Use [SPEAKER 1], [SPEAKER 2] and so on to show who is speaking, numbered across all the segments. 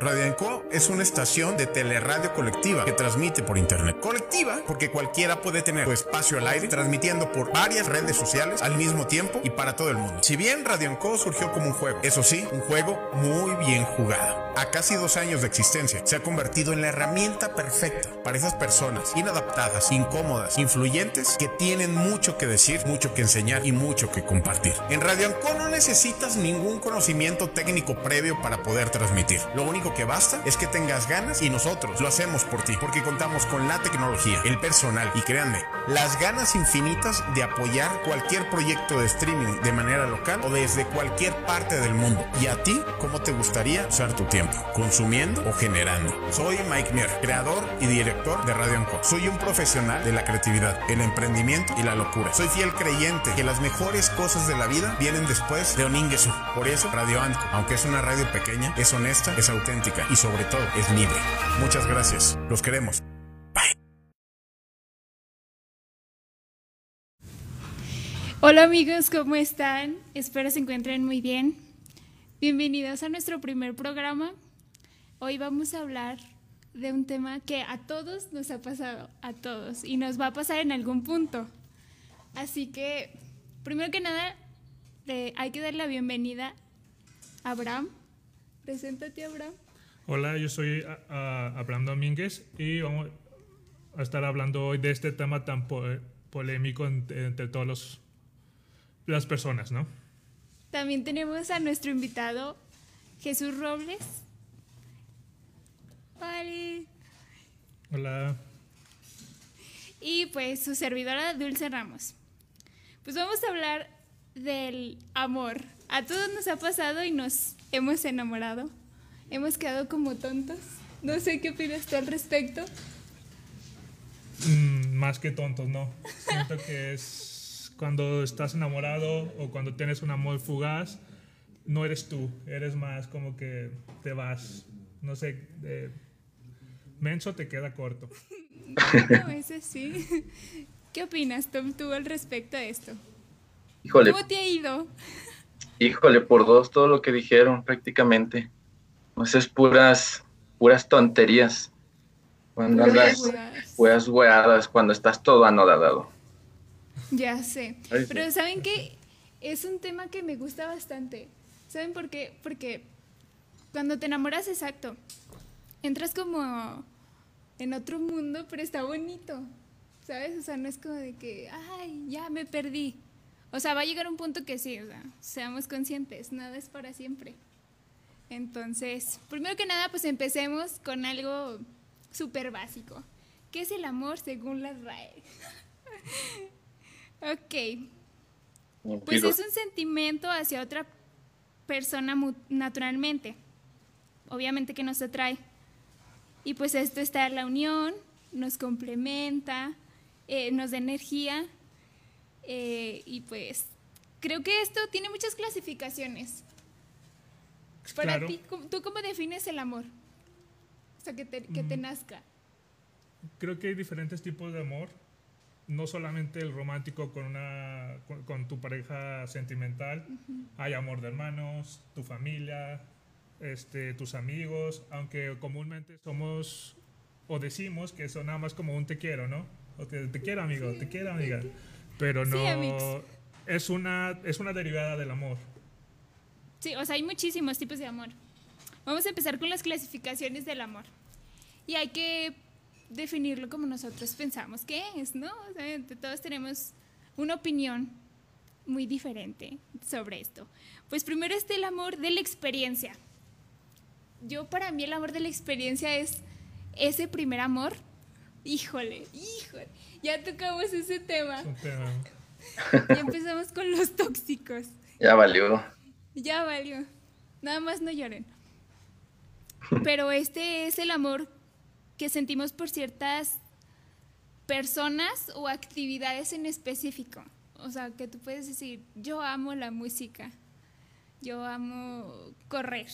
[SPEAKER 1] Radio Anco es una estación de teleradio colectiva que transmite por internet. Colectiva porque cualquiera puede tener su espacio al aire transmitiendo por varias redes sociales al mismo tiempo y para todo el mundo. Si bien Radio Anco surgió como un juego, eso sí, un juego muy bien jugado. A casi dos años de existencia, se ha convertido en la herramienta perfecta para esas personas inadaptadas, incómodas, influyentes, que tienen mucho que decir, mucho que enseñar y mucho que compartir. En Radio Anco no necesitas ningún conocimiento técnico previo para poder transmitir. Lo único que basta es que tengas ganas y nosotros lo hacemos por ti, porque contamos con la tecnología, el personal y créanme, las ganas infinitas de apoyar cualquier proyecto de streaming de manera local o desde cualquier parte del mundo. ¿Y a ti cómo te gustaría usar tu tiempo? ¿Consumiendo o generando? Soy Mike Mier, creador y director de Radio Anco. Soy un profesional de la creatividad, el emprendimiento y la locura. Soy fiel creyente que las mejores cosas de la vida vienen después de Oningesu. Por eso, Radio Anco, aunque es una radio pequeña, es honesta, es auténtica y sobre todo es libre. Muchas gracias. Los queremos.
[SPEAKER 2] Hola amigos, ¿cómo están? Espero se encuentren muy bien. Bienvenidos a nuestro primer programa. Hoy vamos a hablar de un tema que a todos nos ha pasado, a todos, y nos va a pasar en algún punto. Así que, primero que nada, hay que dar la bienvenida a Abraham. Preséntate, Abraham.
[SPEAKER 3] Hola, yo soy Abraham Domínguez y vamos a estar hablando hoy de este tema tan polémico entre, todas las personas, ¿no?
[SPEAKER 2] También tenemos a nuestro invitado Jesús Robles. Vale.
[SPEAKER 3] Hola.
[SPEAKER 2] Y pues su servidora Dulce Ramos. Pues vamos a hablar del amor. A todos nos ha pasado y nos hemos enamorado. Hemos quedado como tontos. No sé qué opinas tú al respecto.
[SPEAKER 3] Mm, más que tontos, no. Siento que es cuando estás enamorado o cuando tienes un amor fugaz, no eres tú, eres más como que te vas, no sé, menso te queda corto.
[SPEAKER 2] No, ese sí. ¿Qué opinas Tom, tú al respecto de esto?
[SPEAKER 4] Híjole.
[SPEAKER 2] ¿Cómo te ha ido?
[SPEAKER 4] Híjole, por dos todo lo que dijeron prácticamente. Pues es puras, puras tonterías. Cuando andas puras hueadas, cuando estás todo anodadado.
[SPEAKER 2] Ya sé. Pero ¿saben qué? Es un tema que me gusta bastante. ¿Saben por qué? Porque cuando te enamoras, exacto, entras como en otro mundo, pero está bonito. ¿Sabes? O sea, no es como de que, ay, ya me perdí. O sea, va a llegar un punto que sí, o sea, seamos conscientes, nada es para siempre. Entonces, primero que nada, pues empecemos con algo súper básico. ¿Qué es el amor según la RAE? ok. Pues es un sentimiento hacia otra persona naturalmente. Obviamente que nos atrae. Y pues esto está en la unión, nos complementa, eh, nos da energía eh, y pues creo que esto tiene muchas clasificaciones. Para ti, ¿tú cómo defines el amor? O sea, que te, que te mm. nazca.
[SPEAKER 3] Creo que hay diferentes tipos de amor. No solamente el romántico con, una, con, tu pareja sentimental. Hay amor de hermanos, tu familia, este, tus amigos, aunque comúnmente somos o decimos que son nada más como un te quiero, ¿no? O te, te quiero amigo, te quiero amiga pero no es una es una derivada del amor.
[SPEAKER 2] Sí, o sea, hay muchísimos tipos de amor. Vamos a empezar con las clasificaciones del amor. Y hay que definirlo como nosotros pensamos que es, ¿no? O sea, todos tenemos una opinión muy diferente sobre esto. Pues primero está el amor de la experiencia. Yo para mí el amor de la experiencia es ese primer amor. Híjole, híjole ya tocamos ese tema. Ya empezamos con los tóxicos.
[SPEAKER 4] Ya valió.
[SPEAKER 2] Ya valió. Nada más no lloren. Pero este es el amor que sentimos por ciertas personas o actividades en específico. O sea, que tú puedes decir, yo amo la música, yo amo correr.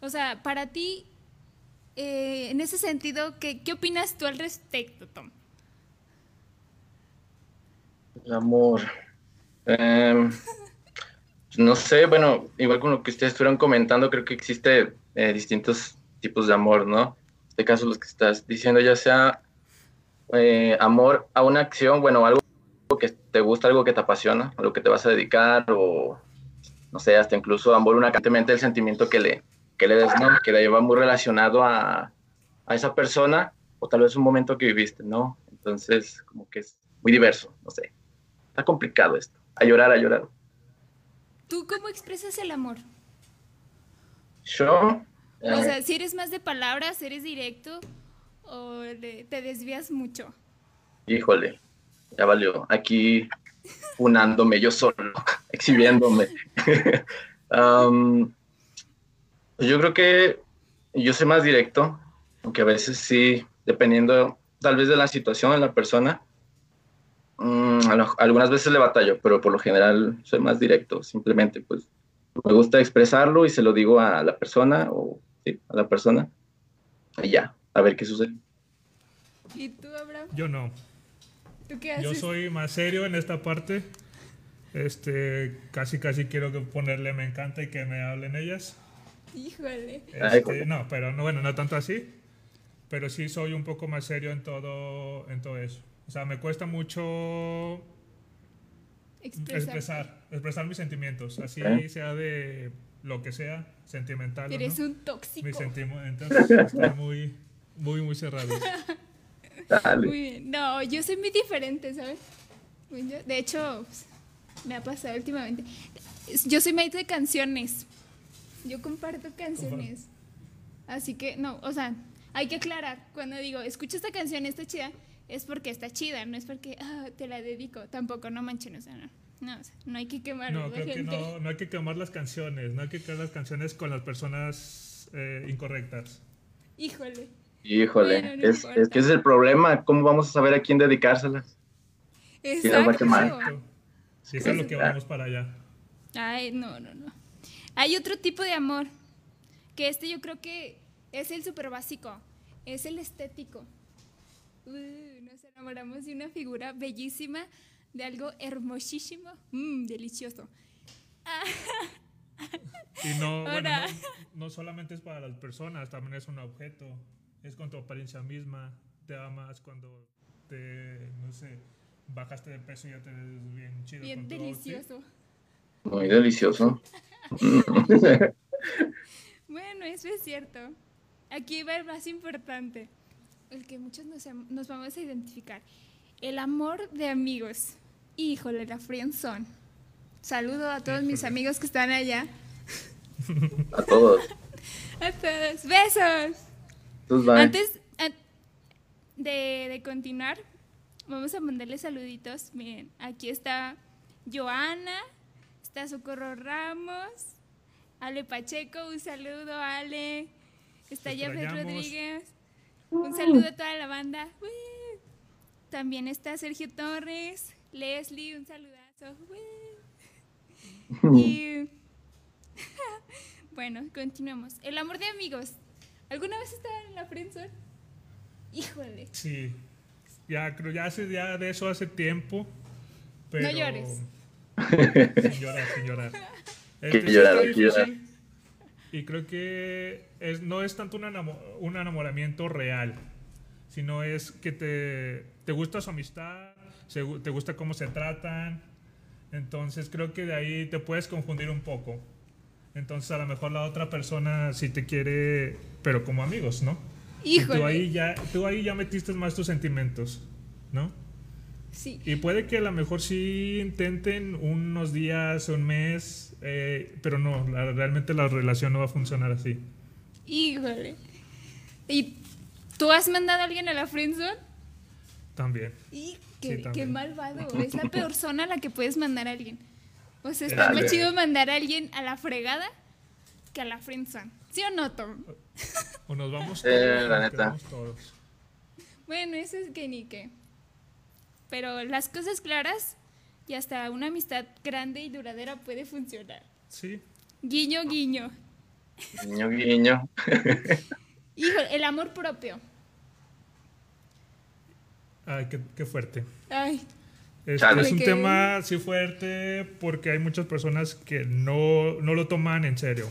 [SPEAKER 2] O sea, para ti, eh, en ese sentido, ¿qué, ¿qué opinas tú al respecto, Tom?
[SPEAKER 4] El amor. Em, no sé, bueno, igual con lo que ustedes estuvieron comentando, creo que existe eh, distintos tipos de amor, ¿no? En este caso, los que estás diciendo, ya sea eh, amor a una acción, bueno, algo que te gusta, algo que te apasiona, a lo que te vas a dedicar, o no sé, hasta incluso amor unacantemente el sentimiento que le, que le des, ¿no? Que le lleva muy relacionado a, a esa persona, o tal vez un momento que viviste, ¿no? Entonces, como que es muy diverso, no sé. Está complicado esto. A llorar, a llorar.
[SPEAKER 2] ¿Tú cómo expresas el amor?
[SPEAKER 4] Yo.
[SPEAKER 2] O sea, si eres más de palabras, eres directo o te desvías mucho.
[SPEAKER 4] Híjole, ya valió. Aquí unándome yo solo, exhibiéndome. yo creo que yo soy más directo, aunque a veces sí, dependiendo tal vez de la situación de la persona, Mm, algunas veces le batallo, pero por lo general soy más directo. Simplemente, pues, me gusta expresarlo y se lo digo a la persona o sí, a la persona. Y ya, a ver qué sucede.
[SPEAKER 2] ¿Y tú, Abraham?
[SPEAKER 3] Yo no.
[SPEAKER 2] ¿Tú qué haces?
[SPEAKER 3] Yo soy más serio en esta parte. Este, casi, casi quiero que ponerle me encanta y que me hablen ellas.
[SPEAKER 2] Híjole.
[SPEAKER 3] Este, no, pero no, bueno, no tanto así. Pero sí soy un poco más serio en todo, en todo eso. O sea, me cuesta mucho expresar, expresar mis sentimientos, así sea de lo que sea, sentimental.
[SPEAKER 2] Eres un tóxico.
[SPEAKER 3] Mis sentimientos están muy, muy, muy cerrados.
[SPEAKER 2] Muy bien. No, yo soy muy diferente, ¿sabes? De hecho, pues, me ha pasado últimamente. Yo soy maestro de canciones. Yo comparto canciones. Así que, no, o sea, hay que aclarar. Cuando digo, escucha esta canción, está chida, es porque está chida, no es porque ah, te la dedico. Tampoco, no manchen, o sea, no. No, no hay que quemar
[SPEAKER 3] no, creo Que no, no hay que quemar las canciones, no hay que quemar las canciones con las personas eh, incorrectas.
[SPEAKER 2] Híjole.
[SPEAKER 4] Híjole, es, es, que ese es el problema, ¿cómo vamos a saber a quién dedicárselas?
[SPEAKER 2] Exacto.
[SPEAKER 3] Si eso es lo que vamos para allá.
[SPEAKER 2] Ay, no, no, no. Hay otro tipo de amor, que este yo creo que es el súper básico, es el estético. Uh, nos enamoramos de una figura bellísima, de algo hermosísimo, mmm, delicioso.
[SPEAKER 3] y no, bueno, no, solamente es para las personas, también es un objeto, es con tu apariencia misma, te amas cuando te, no sé, bajaste de peso y ya te ves bien chido.
[SPEAKER 2] Bien delicioso.
[SPEAKER 4] Muy delicioso.
[SPEAKER 2] bueno, eso es cierto. Aquí va el más importante el que muchos nos, vamos a identificar. El amor de amigos. Híjole, la friendzone. Saludo a todos mis amigos que están allá.
[SPEAKER 4] A todos.
[SPEAKER 2] a todos. Besos. Antes de, de continuar, vamos a mandarle saluditos. Miren, aquí está Joana, está Socorro Ramos, Ale Pacheco, un saludo, Ale. Está Jeffrey Rodríguez. Un saludo a toda la banda. También está Sergio Torres, Leslie, un saludazo. Y bueno, continuamos. El amor de amigos. ¿Alguna vez estaban en la prensa? Híjole.
[SPEAKER 3] Sí. Ya creo ya hace ya de eso hace tiempo. Pero...
[SPEAKER 2] No llores.
[SPEAKER 3] Sin llorar, sin llorar.
[SPEAKER 4] Este, llorar,
[SPEAKER 3] Y creo que es, no es tanto un, enamoramiento real, sino es que te, te gusta su amistad, te gusta cómo se tratan. Entonces creo que de ahí te puedes confundir un poco. Entonces a lo mejor la otra persona sí te quiere, pero como amigos, ¿no?
[SPEAKER 2] Híjole.
[SPEAKER 3] tú ahí ya, tú ahí ya metiste más tus sentimientos, ¿no?
[SPEAKER 2] Sí.
[SPEAKER 3] Y puede que a lo mejor sí intenten unos días, un mes, eh, pero no, realmente la relación no va a funcionar así.
[SPEAKER 2] Híjole. ¿Y tú has mandado a alguien a la friendzone?
[SPEAKER 3] También.
[SPEAKER 2] Y qué, malvado. Es la peor zona a la que puedes mandar a alguien. O sea, está más chido mandar a alguien a la fregada que a la friendzone. ¿Sí o no, Tom?
[SPEAKER 3] O nos vamos
[SPEAKER 4] todos. la neta.
[SPEAKER 2] Bueno, eso es que ni qué. Pero las cosas claras y hasta una amistad grande y duradera puede funcionar.
[SPEAKER 3] Sí.
[SPEAKER 2] Guiño, guiño.
[SPEAKER 4] Guiño, guiño.
[SPEAKER 2] Hijo, el amor propio.
[SPEAKER 3] Ay, qué, fuerte.
[SPEAKER 2] Ay,
[SPEAKER 3] Este, es un tema sí fuerte porque hay muchas personas que no, no lo toman en serio.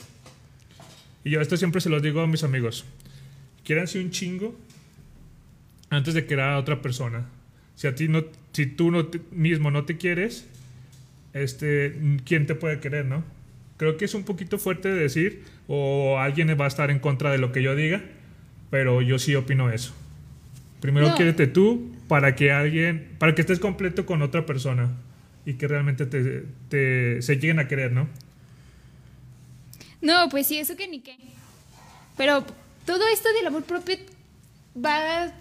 [SPEAKER 3] Y yo esto siempre se lo digo a mis amigos. Quieranse un chingo antes de querer a otra persona. Si a ti no, si tú no mismo no te quieres, este, ¿quién te puede querer, no? Creo que es un poquito fuerte de decir, o alguien va a estar en contra de lo que yo diga, pero yo sí opino eso. Primero no. tú para que alguien, para que estés completo con otra persona y que realmente te, se lleguen a querer, ¿no?
[SPEAKER 2] No, pues sí, eso que ni qué. Pero todo esto del amor propio va...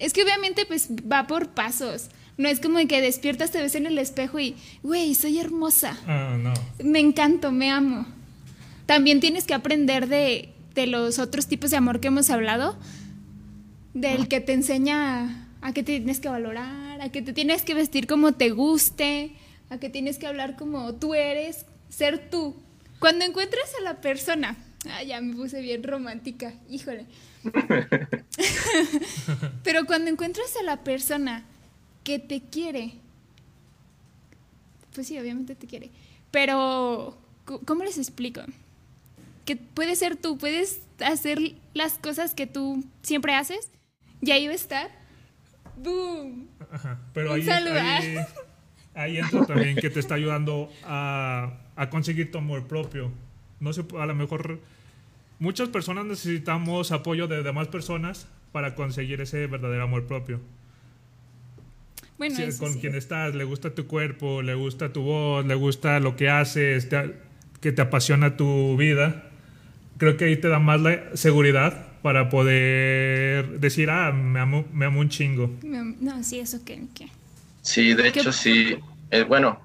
[SPEAKER 2] Es que obviamente pues va por pasos. No es como que despiertas, te ves en el espejo y, güey, soy hermosa.
[SPEAKER 3] Ah, no.
[SPEAKER 2] Me encanto, me amo. También tienes que aprender de, de los otros tipos de amor que hemos hablado del que te enseña a que te tienes que valorar, a que te tienes que vestir como te guste, a que tienes que hablar como tú eres, ser tú. Cuando encuentras a la persona, ah, ya me puse bien romántica, híjole. Pero cuando encuentras a la persona que te quiere, pues sí, obviamente te quiere, pero ¿cómo les explico? Que puedes ser tú, puedes hacer las cosas que tú siempre haces ya iba a estar. ¡Boom!
[SPEAKER 3] Ajá, pero ahí, ahí, ahí, entra también que te está ayudando a, a conseguir tu amor propio. No sé, a lo mejor muchas personas necesitamos apoyo de demás personas para conseguir ese verdadero amor propio.
[SPEAKER 2] Bueno,
[SPEAKER 3] si, con quien estás, le gusta tu cuerpo, le gusta tu voz, le gusta lo que haces, que te apasiona tu vida, creo que ahí te da más la seguridad para poder decir, ah, me amo, me amo un chingo.
[SPEAKER 2] No, sí, eso que...
[SPEAKER 4] Sí, de hecho sí. Eh, bueno,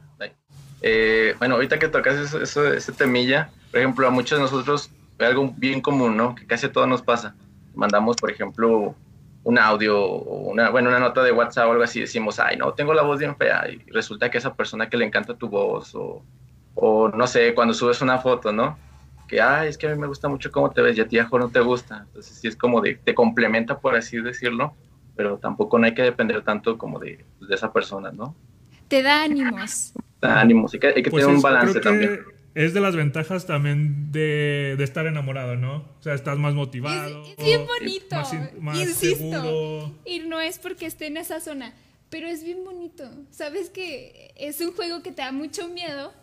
[SPEAKER 4] eh, bueno, ahorita que tocas eso, eso, ese temilla, por ejemplo, a muchos de nosotros algo bien común, ¿no? Que casi a todos nos pasa. Mandamos, por ejemplo, un audio o una, bueno, una nota de WhatsApp o algo así, decimos, ay, no, tengo la voz bien fea, y resulta que esa persona que le encanta tu voz, o, o no sé, cuando subes una foto, ¿no? que, ah, es que a mí me gusta mucho cómo te ves y a ti, no te gusta. Entonces, sí es como de, te complementa, por así decirlo, pero tampoco no hay que depender tanto como de, de esa persona, ¿no?
[SPEAKER 2] Te da ánimos.
[SPEAKER 4] Te da ánimos, hay que, hay que pues tener un balance también.
[SPEAKER 3] Es de las ventajas también de, de, estar enamorado, ¿no? O sea, estás más motivado.
[SPEAKER 2] Es, bien bonito. Más, Insisto. Y no es porque esté en esa zona, pero es bien bonito. Sabes que es un juego que te da mucho miedo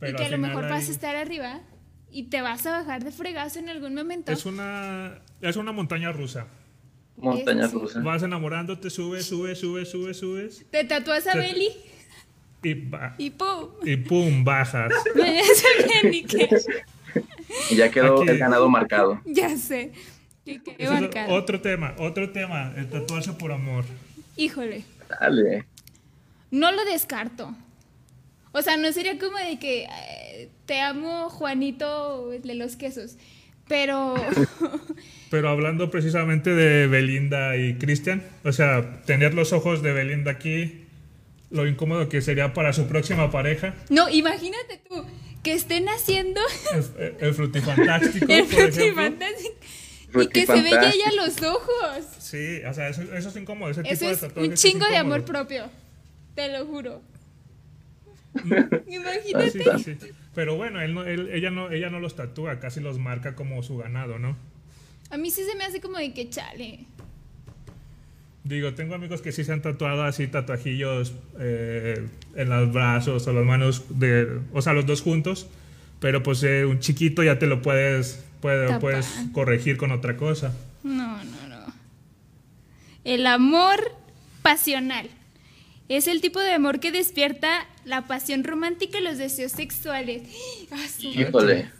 [SPEAKER 2] y que a lo mejor vas a estar arriba y te vas a bajar de fregazo en algún momento.
[SPEAKER 3] Es una, es una montaña rusa.
[SPEAKER 4] Montaña rusa.
[SPEAKER 3] Vas enamorándote, subes, subes, subes, subes, subes.
[SPEAKER 2] Te tatúas a Beli.
[SPEAKER 3] Y,
[SPEAKER 2] y pum.
[SPEAKER 3] Y pum, bajas.
[SPEAKER 4] y ya quedó el ganado marcado.
[SPEAKER 2] Ya sé.
[SPEAKER 3] marcado. Otro tema, otro tema, el tatuarse por amor.
[SPEAKER 2] Híjole.
[SPEAKER 4] Dale.
[SPEAKER 2] No lo descarto. O sea, no sería como de que eh, te amo Juanito de los quesos, pero...
[SPEAKER 3] pero hablando precisamente de Belinda y Cristian, o sea, tener los ojos de Belinda aquí, lo incómodo que sería para su próxima pareja.
[SPEAKER 2] No, imagínate tú, que estén haciendo...
[SPEAKER 3] El, el frutifantástico,
[SPEAKER 2] el frutifantástico. Y que se veía ya los ojos.
[SPEAKER 3] Sí, o sea, eso, eso es incómodo. Ese
[SPEAKER 2] eso
[SPEAKER 3] tipo
[SPEAKER 2] es un chingo de amor propio. Te lo juro. Imagínate.
[SPEAKER 3] Pero bueno, él ella, no, ella no los tatúa, casi los marca como su ganado, ¿no?
[SPEAKER 2] A mí sí se me hace como de que chale.
[SPEAKER 3] Digo, tengo amigos que sí se han tatuado así tatuajillos eh, en los brazos o las manos, de, o sea, los dos juntos, pero pues eh, un chiquito ya te lo puedes, puede, puedes corregir con otra cosa.
[SPEAKER 2] No, no, no. El amor pasional. Es el tipo de amor que despierta la pasión romántica y los deseos sexuales.
[SPEAKER 4] Ah, Híjole.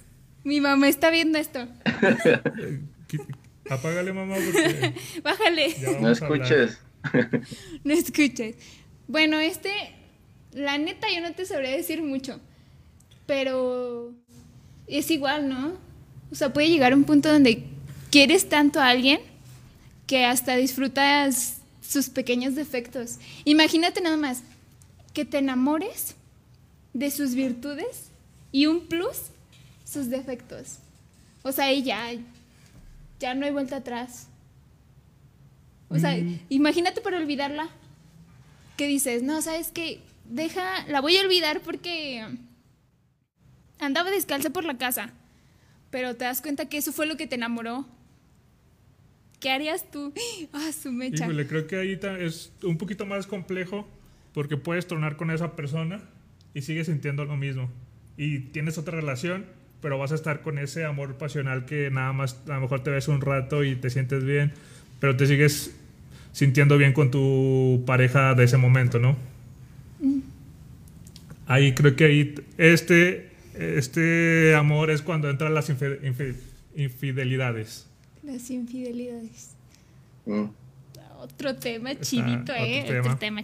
[SPEAKER 2] Mi mamá está viendo esto.
[SPEAKER 3] Apágale, mamá, porque
[SPEAKER 2] Bájale.
[SPEAKER 4] No escuches.
[SPEAKER 2] no escuches. Bueno, este, la neta, yo no te sabría decir mucho. Pero es igual, ¿no? O sea, puede llegar a un punto donde quieres tanto a alguien que hasta disfrutas sus pequeños defectos. Imagínate nada más que te enamores de sus virtudes y un plus, sus defectos. O sea, y ya, ya no hay vuelta atrás. O sea, mm. imagínate para olvidarla. que dices, no, ¿sabes qué? Deja, la voy a olvidar porque andaba descalza por la casa, pero te das cuenta que eso fue lo que te enamoró. ¿Qué harías tú? Ah, su mecha.
[SPEAKER 3] Híjole, creo que ahí es un poquito más complejo porque puedes tronar con esa persona y sigues sintiendo lo mismo. Y tienes otra relación, pero vas a estar con ese amor pasional que nada más a lo mejor te ves un rato y te sientes bien, pero te sigues sintiendo bien con tu pareja de ese momento, ¿no? Mm. Ahí creo que ahí este, este amor es cuando entran las infidelidades.
[SPEAKER 2] Las infidelidades. Mm. Otro tema chidito, ¿eh? Otro tema,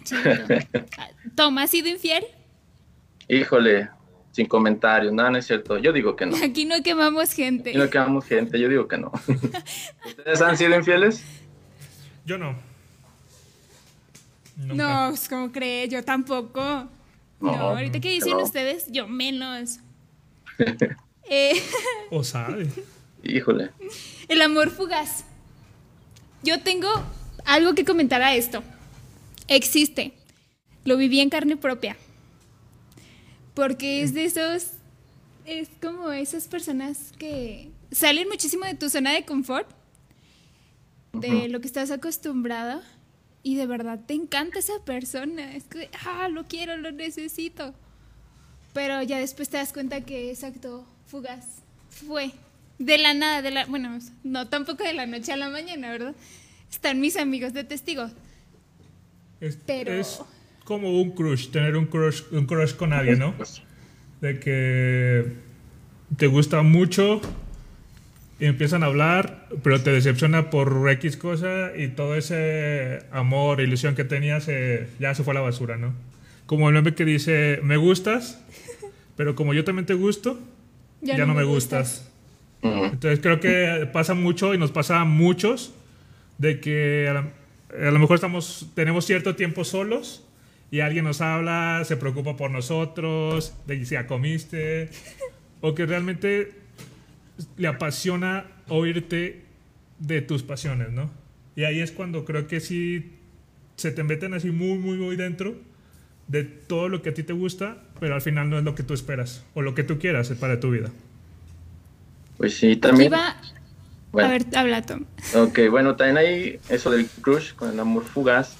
[SPEAKER 2] ¿Toma ha sido infiel?
[SPEAKER 4] Híjole, sin comentarios, nada, no es cierto. Yo digo que no.
[SPEAKER 2] Aquí no quemamos gente.
[SPEAKER 4] Aquí no quemamos gente, yo digo que no. ¿Ustedes han sido infieles?
[SPEAKER 3] Yo no.
[SPEAKER 2] No, pues, como cree, yo tampoco. No, ahorita que dicen ustedes, yo menos.
[SPEAKER 3] eh, o sabe.
[SPEAKER 4] Híjole.
[SPEAKER 2] El amor fugaz. Yo tengo algo que comentar a esto. Existe. Lo viví en carne propia. Porque es de esos. Es como esas personas que salen muchísimo de tu zona de confort, de lo que estás acostumbrado, y de verdad te encanta esa persona. Es que, ah, lo quiero, lo necesito. Pero ya después te das cuenta que exacto, fugaz. Fue. De la nada, de la. Bueno, no tampoco de la noche a la mañana, ¿verdad? están mis amigos de testigos.
[SPEAKER 3] Es, Pero... es como un crush, tener un crush, un crush con alguien, ¿no? De que te gusta mucho y empiezan a hablar, pero te decepciona por X cosa y todo ese amor, ilusión que tenías ya se fue a la basura, ¿no? Como el meme que dice, me gustas, pero como yo también te gusto, ya, no, me gustas. Entonces creo que pasa mucho y nos pasa a muchos de que a lo, mejor estamos, tenemos cierto tiempo solos y alguien nos habla, se preocupa por nosotros, de si ya comiste, o que realmente le apasiona oírte de tus pasiones, ¿no? Y ahí es cuando creo que sí se te meten así muy, muy, muy dentro de todo lo que a ti te gusta, pero al final no es lo que tú esperas o lo que tú quieras para tu vida.
[SPEAKER 4] Pues sí, también.
[SPEAKER 2] A ver, habla Tom.
[SPEAKER 4] Ok, bueno, también hay eso del crush con el amor fugaz.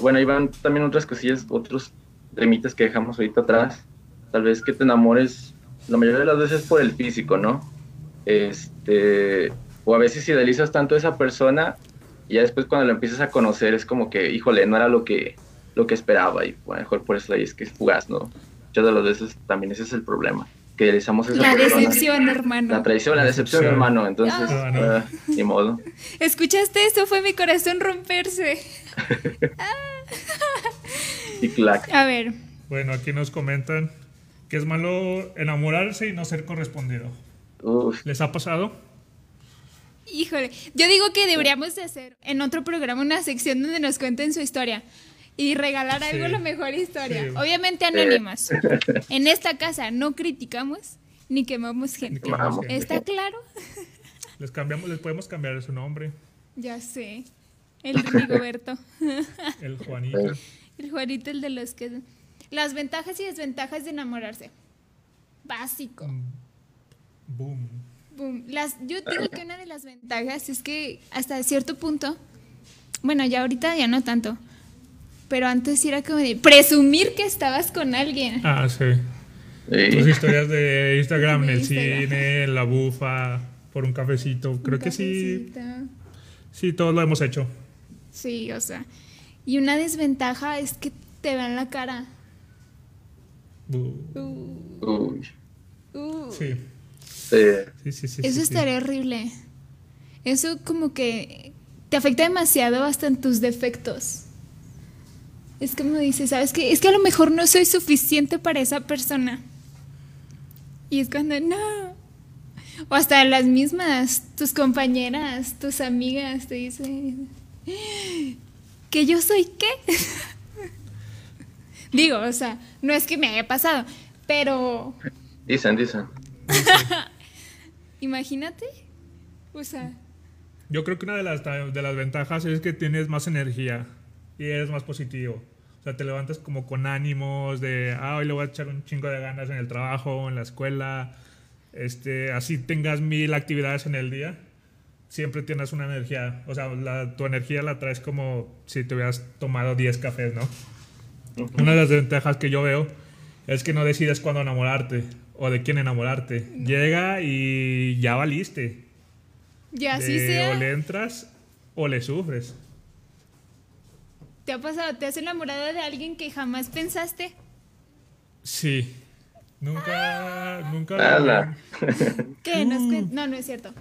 [SPEAKER 4] Bueno, ahí van también otras cosillas, otros temitas que dejamos ahorita atrás. Tal vez que te enamores la mayoría de las veces por el físico, ¿no? Este, o a veces idealizas tanto a esa persona y ya después cuando la empiezas a conocer es como que, híjole, no era lo que, lo que esperaba y bueno, mejor por eso ahí es que es fugaz, ¿no? Muchas de las veces también ese es el problema que realizamos esa
[SPEAKER 2] La decepción, hermano.
[SPEAKER 4] La traición, la decepción, hermano. Entonces, ah, ni modo.
[SPEAKER 2] ¿Escuchaste eso? Fue mi corazón romperse.
[SPEAKER 4] Y clac.
[SPEAKER 2] A ver.
[SPEAKER 3] Bueno, aquí nos comentan que es malo enamorarse y no ser correspondido. ¿Les ha pasado?
[SPEAKER 2] Híjole, yo digo que deberíamos de hacer en otro programa una sección donde nos cuenten su historia y regalar algo la mejor historia. Obviamente anónimas. en esta casa no criticamos ni quemamos gente. ¿Está claro?
[SPEAKER 3] Les cambiamos, les podemos cambiar su nombre.
[SPEAKER 2] Ya sé. El Rigoberto.
[SPEAKER 3] el Juanito.
[SPEAKER 2] El Juanito, el de los que... Las ventajas y desventajas de enamorarse. Básico. Mm.
[SPEAKER 3] Boom.
[SPEAKER 2] Boom. Las, yo digo que una de las ventajas es que hasta cierto punto, bueno, ya ahorita ya no tanto, pero antes era como de presumir que estabas con alguien.
[SPEAKER 3] Ah, sí. Tus historias de Instagram, el cine, la bufa, por un cafecito. Creo que sí. Sí, todos lo hemos hecho.
[SPEAKER 2] Sí, o sea. Y una desventaja es que te vean la cara.
[SPEAKER 3] Uh. Sí.
[SPEAKER 4] Sí.
[SPEAKER 3] Sí, sí,
[SPEAKER 2] Eso estaría horrible. Eso como que te afecta demasiado hasta en tus defectos. Es como dice, ¿sabes qué? Es que a lo mejor no soy suficiente para esa persona. Y es cuando, no. O hasta las mismas, tus compañeras, tus amigas te dicen, ¿que yo soy qué? Digo, o sea, no es que me haya pasado, pero...
[SPEAKER 4] Dicen, dicen.
[SPEAKER 2] Imagínate. O sea...
[SPEAKER 3] Yo creo que una de las, de las ventajas es que tienes más energía y eres más positivo. O sea, te levantas como con ánimos de, ah, hoy le voy a echar un chingo de ganas en el trabajo, en la escuela, este, así tengas mil actividades en el día, siempre tienes una energía, o sea, tu energía la traes como si te hubieras tomado 10 cafés, ¿no? Una de las ventajas que yo veo es que no decides cuándo enamorarte o de quién enamorarte. Llega y ya valiste.
[SPEAKER 2] Ya así sea.
[SPEAKER 3] O le entras o le sufres.
[SPEAKER 2] ¿Te ha pasado? ¿Te has enamorado de alguien que jamás pensaste?
[SPEAKER 3] Sí. Nunca, nunca.
[SPEAKER 2] ¿Qué? No, no es cierto.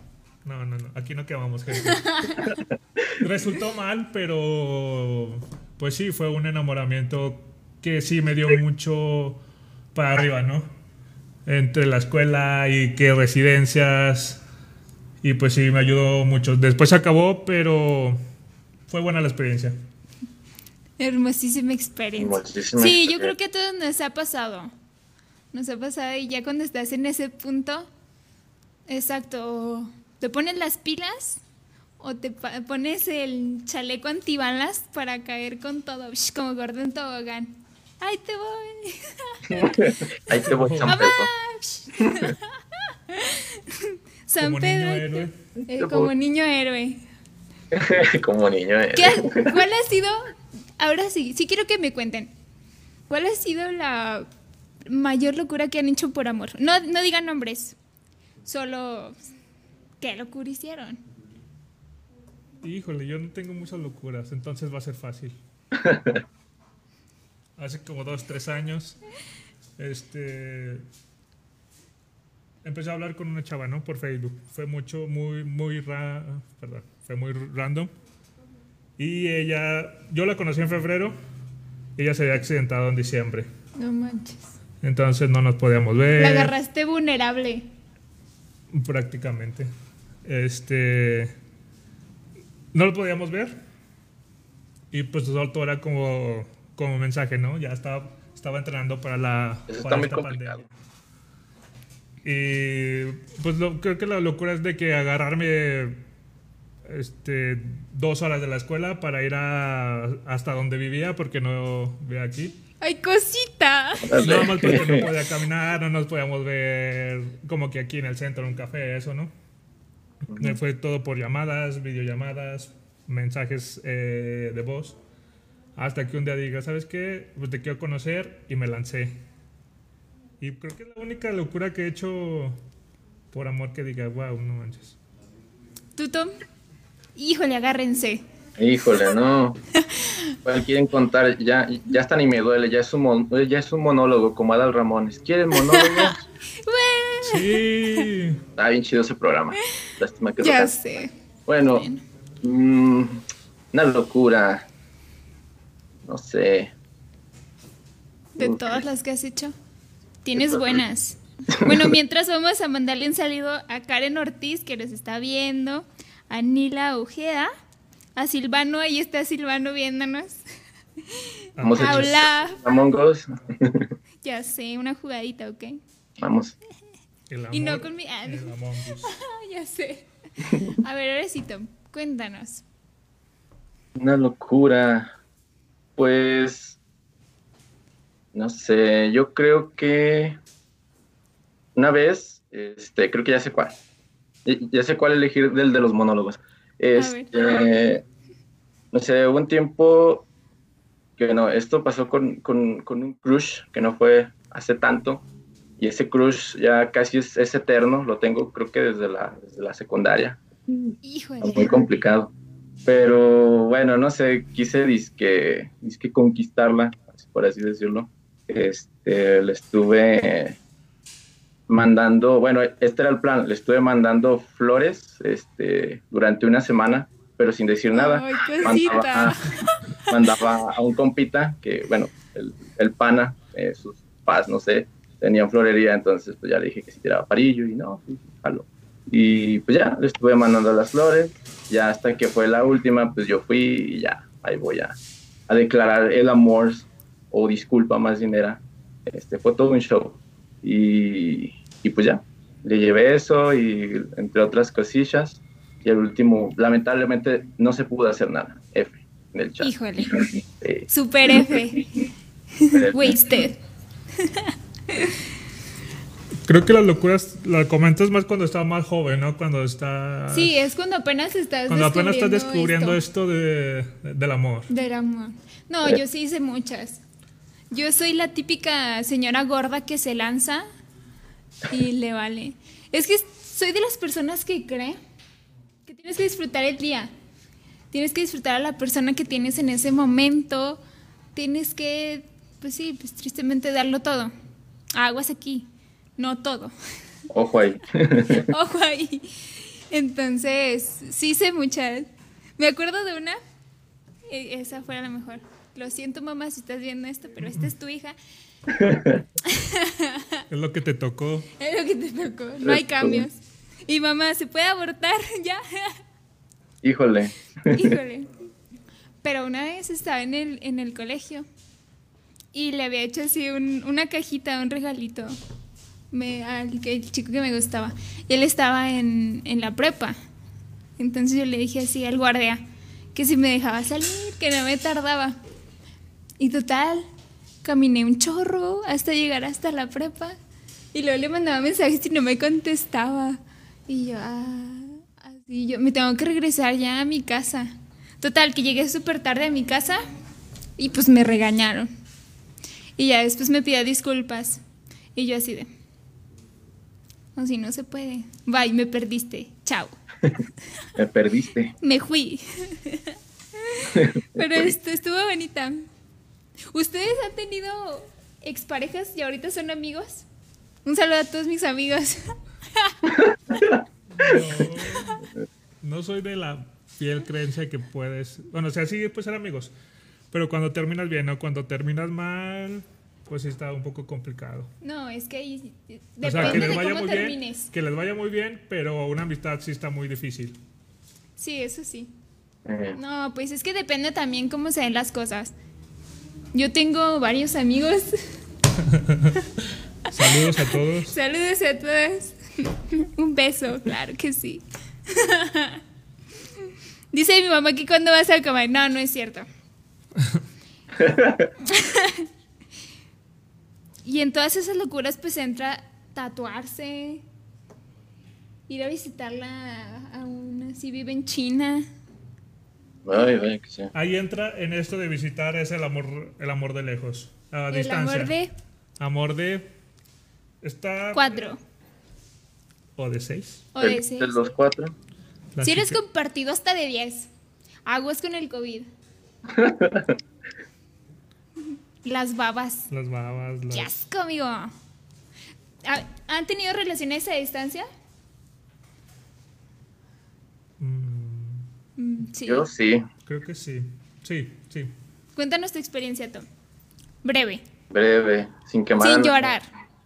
[SPEAKER 3] No, no, no. Aquí no quedamos, gente. Resultó mal, pero pues sí, fue un enamoramiento que sí me dio mucho para arriba, ¿no? Entre la escuela y que residencias. Y pues sí, me ayudó mucho. Después acabó, pero fue buena la experiencia.
[SPEAKER 2] Hermosísima experiencia. sí, yo creo que a todos nos ha pasado. Nos ha pasado y ya cuando estás en ese punto, exacto, te pones las pilas o te pones el chaleco antibalas para caer con todo, como Gordon Tobogán. ¡Ahí te
[SPEAKER 4] voy! ¡Ahí te voy, San Pedro!
[SPEAKER 2] San Pedro. Eh, como niño héroe.
[SPEAKER 4] como niño héroe.
[SPEAKER 2] ¿Cuál ha sido? Ahora sí, sí quiero que me cuenten. ¿Cuál ha sido la mayor locura que han hecho por amor? No, no digan nombres. Solo ¿qué locura hicieron?
[SPEAKER 3] Híjole, yo no tengo muchas locuras, entonces va a ser fácil. Hace como dos, tres años, este, empecé a hablar con una chava, ¿no? Por Facebook. Fue mucho, muy, muy, ra perdón, fue muy random. Y ella, yo la conocí en febrero, ella se había accidentado en diciembre.
[SPEAKER 2] No manches.
[SPEAKER 3] Entonces no nos podíamos ver.
[SPEAKER 2] La agarraste vulnerable.
[SPEAKER 3] Prácticamente. Este no lo podíamos ver. Y pues todo era como, como mensaje, ¿no? Ya estaba, estaba entrenando para la para esta pandemia. Y pues creo que la locura es de que agarrarme este, dos horas de la escuela para ir a, hasta donde vivía porque no vivía aquí.
[SPEAKER 2] ¡Ay, cosita!
[SPEAKER 3] No, más porque no podía caminar, no nos podíamos ver como que aquí en el centro, en un café, eso, ¿no? Me fue todo por llamadas, videollamadas, mensajes eh, de voz. Hasta que un día diga, ¿sabes qué? Pues te quiero conocer y me lancé. Y creo que es la única locura que he hecho por amor que diga, wow, no manches.
[SPEAKER 2] ¿Tú, Tom? Híjole, agárrense.
[SPEAKER 4] Híjole, no. ¿Cuál quieren contar? Ya, ya hasta ni me duele, ya es un, ya es un monólogo como Adal Ramones. ¿Quieren monólogo?
[SPEAKER 3] sí.
[SPEAKER 4] Está bien chido ese programa.
[SPEAKER 2] Lástima que ya sé.
[SPEAKER 4] Bueno, mmm, una locura. No sé.
[SPEAKER 2] De todas las que has hecho, tienes buenas. Bueno, mientras vamos a mandarle un saludo a Karen Ortiz, que nos está viendo, a Nila Ojeda, a Silvano, ahí está Silvano viéndonos.
[SPEAKER 4] Vamos a Hola.
[SPEAKER 2] ya sé, una jugadita, ¿ok?
[SPEAKER 4] Vamos.
[SPEAKER 2] Y no con mi... Ah, ya sé. A ver, Orecito, cuéntanos.
[SPEAKER 4] Una locura. Pues... No sé, yo creo que... Una vez, este, creo que ya sé cuál. Ya sé cuál elegir del de los monólogos. Este, no sé, hubo un tiempo que no, esto pasó con, con, con, un crush que no fue hace tanto y ese crush ya casi es, es eterno, lo tengo creo que desde la, desde la secundaria.
[SPEAKER 2] Híjole.
[SPEAKER 4] Muy complicado. Pero bueno, no sé, quise disque, disque conquistarla, por así decirlo. Este, le estuve mandando, bueno, este era el plan, le estuve mandando flores este, durante una semana, pero sin decir nada.
[SPEAKER 2] mandaba,
[SPEAKER 4] mandaba, a un compita que, bueno, el, el pana, eh, sus paz, no sé, tenían florería, entonces pues ya le dije que si tiraba parillo y no, sí, Y pues ya, le estuve mandando las flores, ya hasta que fue la última, pues yo fui y ya, ahí voy a, a declarar el amor o disculpa más dinera. Este, fue todo un show. Y, y pues ya, le llevé eso y entre otras cosillas. Y el último, lamentablemente, no se pudo hacer nada. F. del chat.
[SPEAKER 2] Híjole. Super F. Wasted.
[SPEAKER 3] Creo que las locuras las comentas más cuando estás más joven, ¿no? Cuando estás...
[SPEAKER 2] Sí, es cuando apenas estás
[SPEAKER 3] Cuando apenas estás descubriendo esto, de, del amor.
[SPEAKER 2] Del amor. No, yo sí hice muchas. Yo soy la típica señora gorda que se lanza y le vale. Es que soy de las personas que cree que tienes que disfrutar el día. Tienes que disfrutar a la persona que tienes en ese momento. Tienes que, pues sí, pues tristemente darlo todo. Aguas aquí no todo.
[SPEAKER 4] Ojo ahí.
[SPEAKER 2] Ojo ahí. Entonces, sí sé muchas. Me acuerdo de una, e, esa fue la mejor. Lo siento mamá si estás viendo esto, pero esta es tu hija.
[SPEAKER 3] es lo que te tocó.
[SPEAKER 2] Es lo que te tocó, no hay cambios. Y mamá, ¿se puede abortar ya?
[SPEAKER 4] Híjole.
[SPEAKER 2] Híjole. Pero una vez estaba en el, en el colegio y le había hecho así una cajita, un regalito al el chico que me gustaba. Y él estaba en, en la prepa. Entonces yo le dije así al guardia que si me dejaba salir, que no me tardaba. Y total, caminé un chorro hasta llegar hasta la prepa. Y luego le mandaba mensajes y no me contestaba. Y yo, ah, así, yo me tengo que regresar ya a mi casa. Total, que llegué súper tarde a mi casa y pues me regañaron. Y ya después me pidió disculpas. Y yo así de, si no se puede. Bye, me perdiste. Chao.
[SPEAKER 4] me perdiste.
[SPEAKER 2] me fui. Pero esto estuvo bonita. ¿Ustedes han tenido exparejas y ahorita son amigos? Un saludo a todos mis amigos.
[SPEAKER 3] no, soy de la fiel creencia que puedes. Bueno, o sea, sí puedes ser amigos. Pero cuando terminas bien o cuando terminas mal, pues sí está un poco complicado.
[SPEAKER 2] No, es que ahí
[SPEAKER 3] depende o sea, que les vaya muy Bien, que les vaya muy bien, pero una amistad sí está muy difícil.
[SPEAKER 2] Sí, eso sí. No, pues es que depende también cómo se ven las cosas. Yo tengo varios amigos.
[SPEAKER 3] Saludos a todos.
[SPEAKER 2] Saludos a todos. Un beso, claro que sí. Dice mi mamá que cuando vas a comer. No, no es cierto. Y en todas esas locuras pues entra tatuarse, ir a visitarla a una, si vive en China.
[SPEAKER 4] Ay, que sea.
[SPEAKER 3] Ahí entra en esto de visitar es el amor, el amor de lejos, a el distancia. Amor de. Amor de. Está.
[SPEAKER 2] Cuatro.
[SPEAKER 3] O de seis.
[SPEAKER 2] O de seis. De
[SPEAKER 4] los cuatro.
[SPEAKER 2] si eres compartido hasta de diez. Aguas con el COVID. Las babas.
[SPEAKER 3] Las babas.
[SPEAKER 2] Las... ¡Qué asco, amigo! ¿Han tenido relaciones a distancia?
[SPEAKER 3] Mm.
[SPEAKER 2] Mm, sí.
[SPEAKER 4] Yo sí.
[SPEAKER 3] Creo que sí. Sí, sí.
[SPEAKER 2] Cuéntanos tu experiencia, Tom. Breve.
[SPEAKER 4] Breve, sin quemar.
[SPEAKER 2] Sin llorar.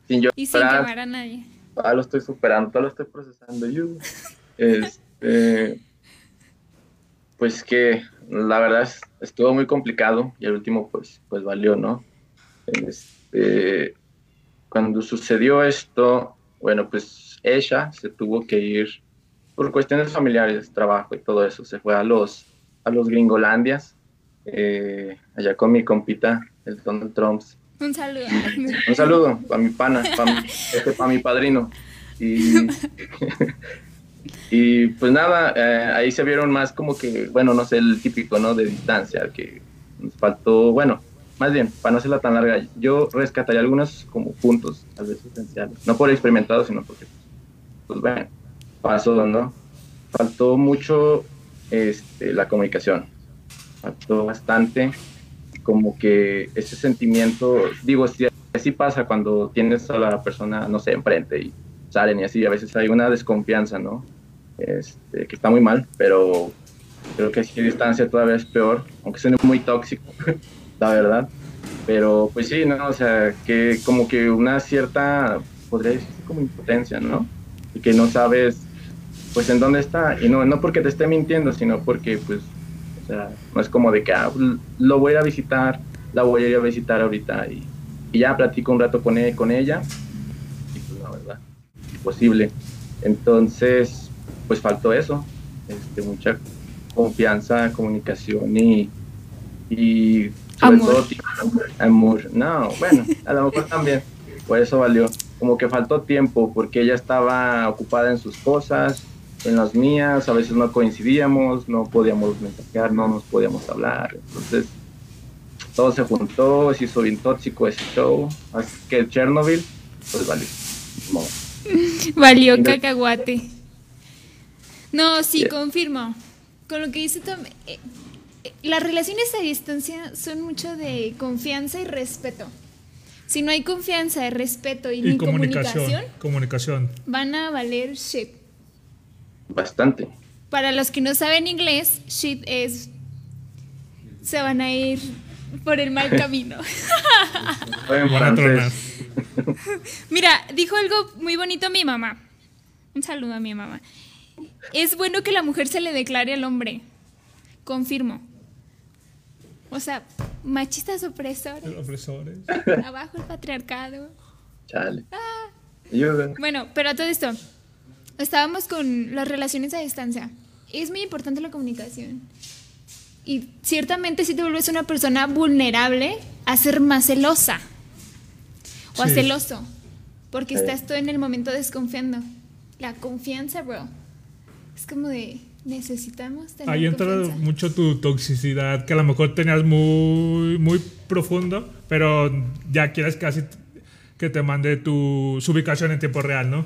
[SPEAKER 4] Sin llorar.
[SPEAKER 2] Y sin quemar a nadie.
[SPEAKER 4] Ah, lo estoy superando, todo lo estoy procesando. Yo. este, pues que la verdad estuvo muy complicado y el último pues, pues valió, ¿no? Este, cuando sucedió esto, bueno, pues ella se tuvo que ir por cuestiones familiares, trabajo y todo eso, se fue a los, a los gringolandias, eh, allá con mi compita, el Donald Trump.
[SPEAKER 2] Un saludo.
[SPEAKER 4] Un saludo para mi pana, para mi, este, para mi padrino. Y Y pues nada, eh, ahí se vieron más como que, bueno, no sé, el típico, ¿no? De distancia, que nos faltó, bueno, más bien, para no hacerla tan larga, yo rescataría algunos como puntos, tal vez esenciales. No por experimentado, sino porque, pues bueno, pasó, ¿no? Faltó mucho este, la comunicación. Faltó bastante como que ese sentimiento, digo, si así pasa cuando tienes a la persona, no sé, enfrente y salen y así, a veces hay una desconfianza, ¿no? Este, que está muy mal, pero creo que a distancia todavía es peor, aunque suene muy tóxico, la verdad. Pero pues sí, ¿no? O sea, que como que una cierta, podría decir como impotencia, ¿no? Y que no sabes, pues, en dónde está. Y no, no porque te esté mintiendo, sino porque, pues, o sea, no es como de que, ah, lo voy a visitar, la voy a ir a visitar ahorita y, y ya platico un rato con, él, e, con ella. Y pues, la verdad, imposible. Entonces, pues faltó eso, este, mucha confianza, comunicación y, y sobre
[SPEAKER 2] Amor.
[SPEAKER 4] todo amor. No, bueno, a lo mejor también. Por eso valió. Como que faltó tiempo porque ella estaba ocupada en sus cosas, en las mías, a veces no coincidíamos, no podíamos mensajear, no nos podíamos hablar. Entonces, todo se juntó, se hizo bien tóxico ese show. Así que Chernobyl, pues valió. No.
[SPEAKER 2] Valió cacahuate. No, sí,
[SPEAKER 4] Yeah.
[SPEAKER 2] confirmo. Con lo que dice Tom, eh, eh, las relaciones a distancia son mucho de confianza y respeto. Si no hay confianza, respeto y,
[SPEAKER 3] Y
[SPEAKER 2] ni
[SPEAKER 3] comunicación.
[SPEAKER 2] comunicación,
[SPEAKER 3] Comunicación.
[SPEAKER 2] van a valer shit.
[SPEAKER 4] Bastante.
[SPEAKER 2] Para los que no saben inglés, shit es. Se van a ir por el mal camino. Mira, dijo algo muy bonito mi mamá. Un saludo a mi mamá. Es bueno que la mujer se le declare al hombre. Confirmo. O sea, machistas opresores.
[SPEAKER 3] Opresores.
[SPEAKER 2] Abajo el patriarcado.
[SPEAKER 4] Chale.
[SPEAKER 2] Ah. Bueno, pero a todo esto. Estábamos con las relaciones a distancia. Es muy importante la comunicación. Y ciertamente si te vuelves una persona vulnerable a ser más celosa. O a celoso. Porque
[SPEAKER 4] Sí.
[SPEAKER 2] estás todo en el momento desconfiando. La confianza, bro. Es como de necesitamos tener
[SPEAKER 3] Ahí entra
[SPEAKER 2] confianza.
[SPEAKER 3] mucho tu toxicidad, que a lo mejor tenías muy, muy profundo, pero ya quieres casi que te mande tu, su ubicación en tiempo real, ¿no?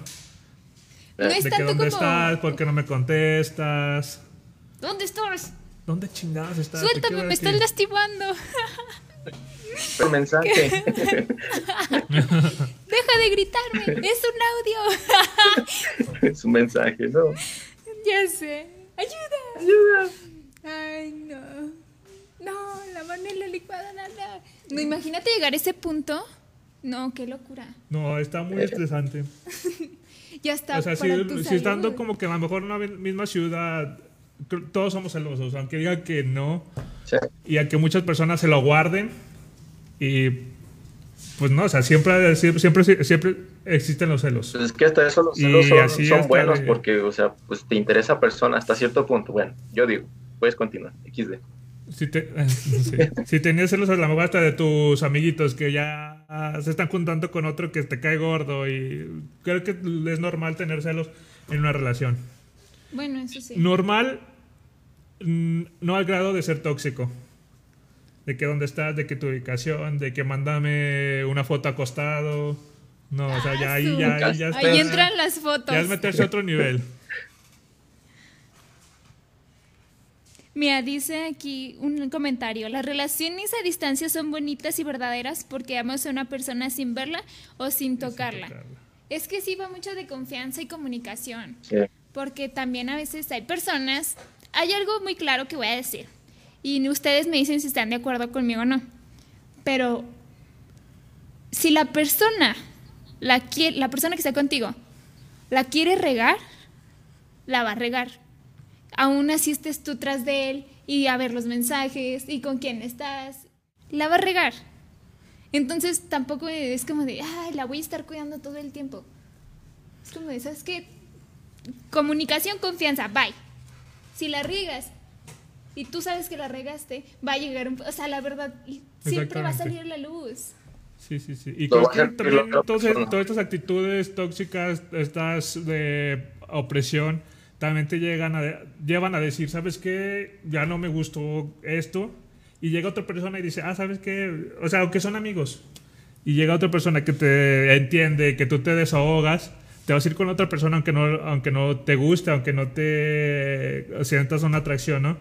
[SPEAKER 2] No es
[SPEAKER 3] De que dónde
[SPEAKER 2] como
[SPEAKER 3] estás, por qué no me contestas,
[SPEAKER 2] ¿Dónde estás?
[SPEAKER 3] dónde chingadas estás.
[SPEAKER 2] Suéltame, me estás lastimando.
[SPEAKER 4] El mensaje.
[SPEAKER 2] Deja de gritarme. Es un audio.
[SPEAKER 4] es un mensaje, ¿no?
[SPEAKER 2] Ya sé. Ayuda. Ayuda. Ay, no. No, la mano en la licuadora, no. No, imagínate llegar a ese punto. No, qué locura.
[SPEAKER 3] No, está muy estresante.
[SPEAKER 2] Ya está.
[SPEAKER 3] O sea, si,
[SPEAKER 2] para tu
[SPEAKER 3] si estando como que a lo mejor en una misma ciudad, todos somos celosos, aunque diga que no,
[SPEAKER 4] Sí.
[SPEAKER 3] y a que muchas personas se lo guarden, y pues no, o sea, siempre, siempre, siempre, siempre existen los celos.
[SPEAKER 4] Pues es que hasta eso los
[SPEAKER 3] Y
[SPEAKER 4] celos son,
[SPEAKER 3] así
[SPEAKER 4] son
[SPEAKER 3] hasta
[SPEAKER 4] buenos
[SPEAKER 3] de-
[SPEAKER 4] porque, o sea, pues te interesa persona hasta cierto punto. Bueno, yo digo, puedes continuar. XD.
[SPEAKER 3] Si, te- sí. si tenías celos a la mejor hasta de tus amiguitos que ya se están juntando con otro que te cae gordo y creo que es normal tener celos en una relación.
[SPEAKER 2] Bueno, eso sí.
[SPEAKER 3] Normal, mm, no al grado de ser tóxico. De que dónde estás, de que tu ubicación, de que mándame una foto acostado. No, o sea, ya ahí, ya, ya
[SPEAKER 2] Ahí entran las fotos.
[SPEAKER 3] Ya es meterse a otro nivel.
[SPEAKER 2] Mira, dice aquí un comentario. Las relaciones a distancia son bonitas y verdaderas porque amas a una persona sin verla o sin tocarla.
[SPEAKER 3] tocarla.
[SPEAKER 2] Es que sí va mucho de confianza y comunicación.
[SPEAKER 4] Sí.
[SPEAKER 2] Porque también a veces hay personas. Hay algo muy claro que voy a decir. Y ustedes me dicen si están de acuerdo conmigo o no. Pero si la persona, la, la persona que está contigo, la quiere regar, la va a regar. Aún así estés tú tras de él y a ver los mensajes y con quién estás, la va a regar. Entonces tampoco es como de, ay, la voy a estar cuidando todo el tiempo. Es como de, ¿sabes qué? Comunicación, confianza, bye. Si la riegas y tú sabes que la regaste, va a llegar un... O sea, la verdad, siempre va a salir la luz.
[SPEAKER 3] Sí, sí, sí. Y
[SPEAKER 4] Lo
[SPEAKER 3] creo que también
[SPEAKER 4] otra
[SPEAKER 3] todas, estas actitudes tóxicas, estas de opresión, también te llegan a, llevan a decir, ¿sabes qué? Ya no me gustó esto. Y llega otra persona y dice, ah, ¿sabes qué? O sea, aunque son amigos. Y llega otra persona que te entiende, que tú te desahogas, te vas a ir con otra persona aunque no, aunque no te guste, aunque no te sientas una atracción, ¿no?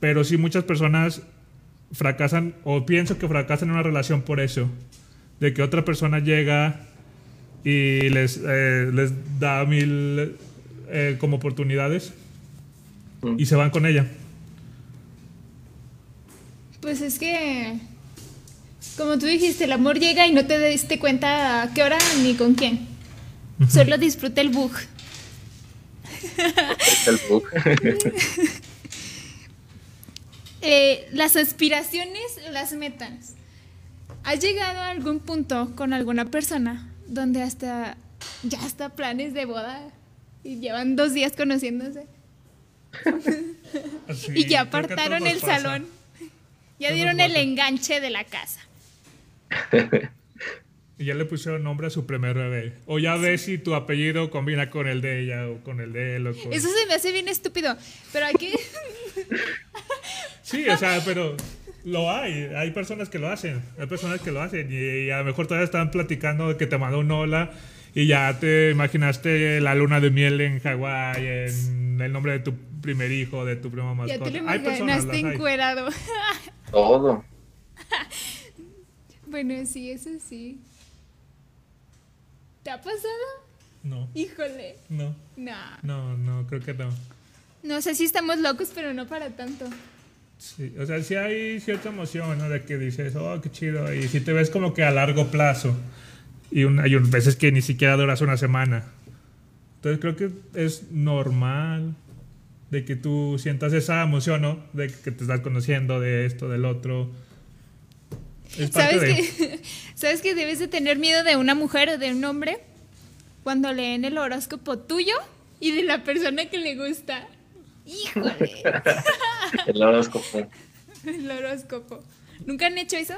[SPEAKER 3] Pero sí muchas personas fracasan o pienso que fracasan en una relación por eso. De que otra persona llega y les, eh, les da mil eh, como oportunidades
[SPEAKER 4] Mm.
[SPEAKER 3] y se van con ella.
[SPEAKER 2] Pues es que, como tú dijiste, el amor llega y no te diste cuenta a qué hora ni con quién. Solo disfruta el bug.
[SPEAKER 4] El bug.
[SPEAKER 2] Eh, las aspiraciones, las metas. ¿Has llegado a algún punto con alguna persona donde hasta ya hasta planes de boda y llevan dos días conociéndose y ya apartaron el
[SPEAKER 3] pasa.
[SPEAKER 2] salón? Ya dieron el enganche de la casa.
[SPEAKER 3] Y ya le pusieron nombre a su primer bebé. O ya ves si tu apellido combina con el de ella o con el de él. O con...
[SPEAKER 2] Eso se me hace bien estúpido. Pero hay que.
[SPEAKER 3] Sí, o sea, pero lo hay. Hay personas que lo hacen. Hay personas que lo hacen. Y, y a lo mejor todavía están platicando de que te mandó un hola y ya te imaginaste la luna de miel en Hawái, en el nombre de tu primer hijo, de tu prima
[SPEAKER 2] ya
[SPEAKER 3] mascota.
[SPEAKER 2] te lo
[SPEAKER 3] hay personas,
[SPEAKER 2] imaginaste encuerado.
[SPEAKER 4] Todo.
[SPEAKER 2] bueno, sí, eso sí. ¿Te ha pasado?
[SPEAKER 3] No,
[SPEAKER 2] Híjole.
[SPEAKER 3] no,
[SPEAKER 2] No.
[SPEAKER 3] no, no, creo que no.
[SPEAKER 2] No sé si estamos locos, pero no para tanto.
[SPEAKER 3] Sí, o sea, sí hay cierta emoción, ¿no? De que dices, oh, qué chido. Y si te ves como que a largo plazo. Y un- hay un- veces que ni siquiera duras una semana. Entonces creo que es normal de que tú sientas esa emoción, ¿no? De que te estás conociendo, de esto, del otro. Es parte
[SPEAKER 2] ¿Sabes
[SPEAKER 3] de...
[SPEAKER 2] que, ¿Sabes que debes de tener miedo de una mujer o de un hombre cuando leen el horóscopo tuyo y de la persona que le gusta? Híjole,
[SPEAKER 4] El horóscopo.
[SPEAKER 2] el horóscopo. ¿Nunca han hecho eso?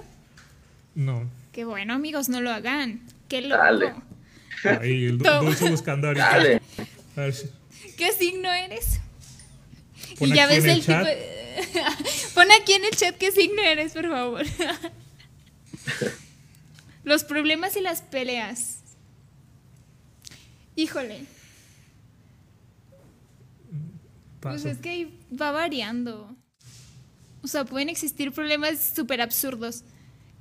[SPEAKER 3] No.
[SPEAKER 2] Qué bueno, amigos, no lo hagan. Qué loco.
[SPEAKER 4] Dale.
[SPEAKER 3] Ahí, el du- dulce buscando ahorita.
[SPEAKER 4] Dale.
[SPEAKER 3] A ver si-
[SPEAKER 2] ¿Qué signo eres?
[SPEAKER 3] Pon
[SPEAKER 2] y ya
[SPEAKER 3] aquí
[SPEAKER 2] ves
[SPEAKER 3] en el
[SPEAKER 2] el, tipo. Pon aquí en el chat qué signo eres, por favor. Los problemas y las peleas. Híjole, pues
[SPEAKER 3] paso.
[SPEAKER 2] es que va variando. O sea, pueden existir problemas súper absurdos.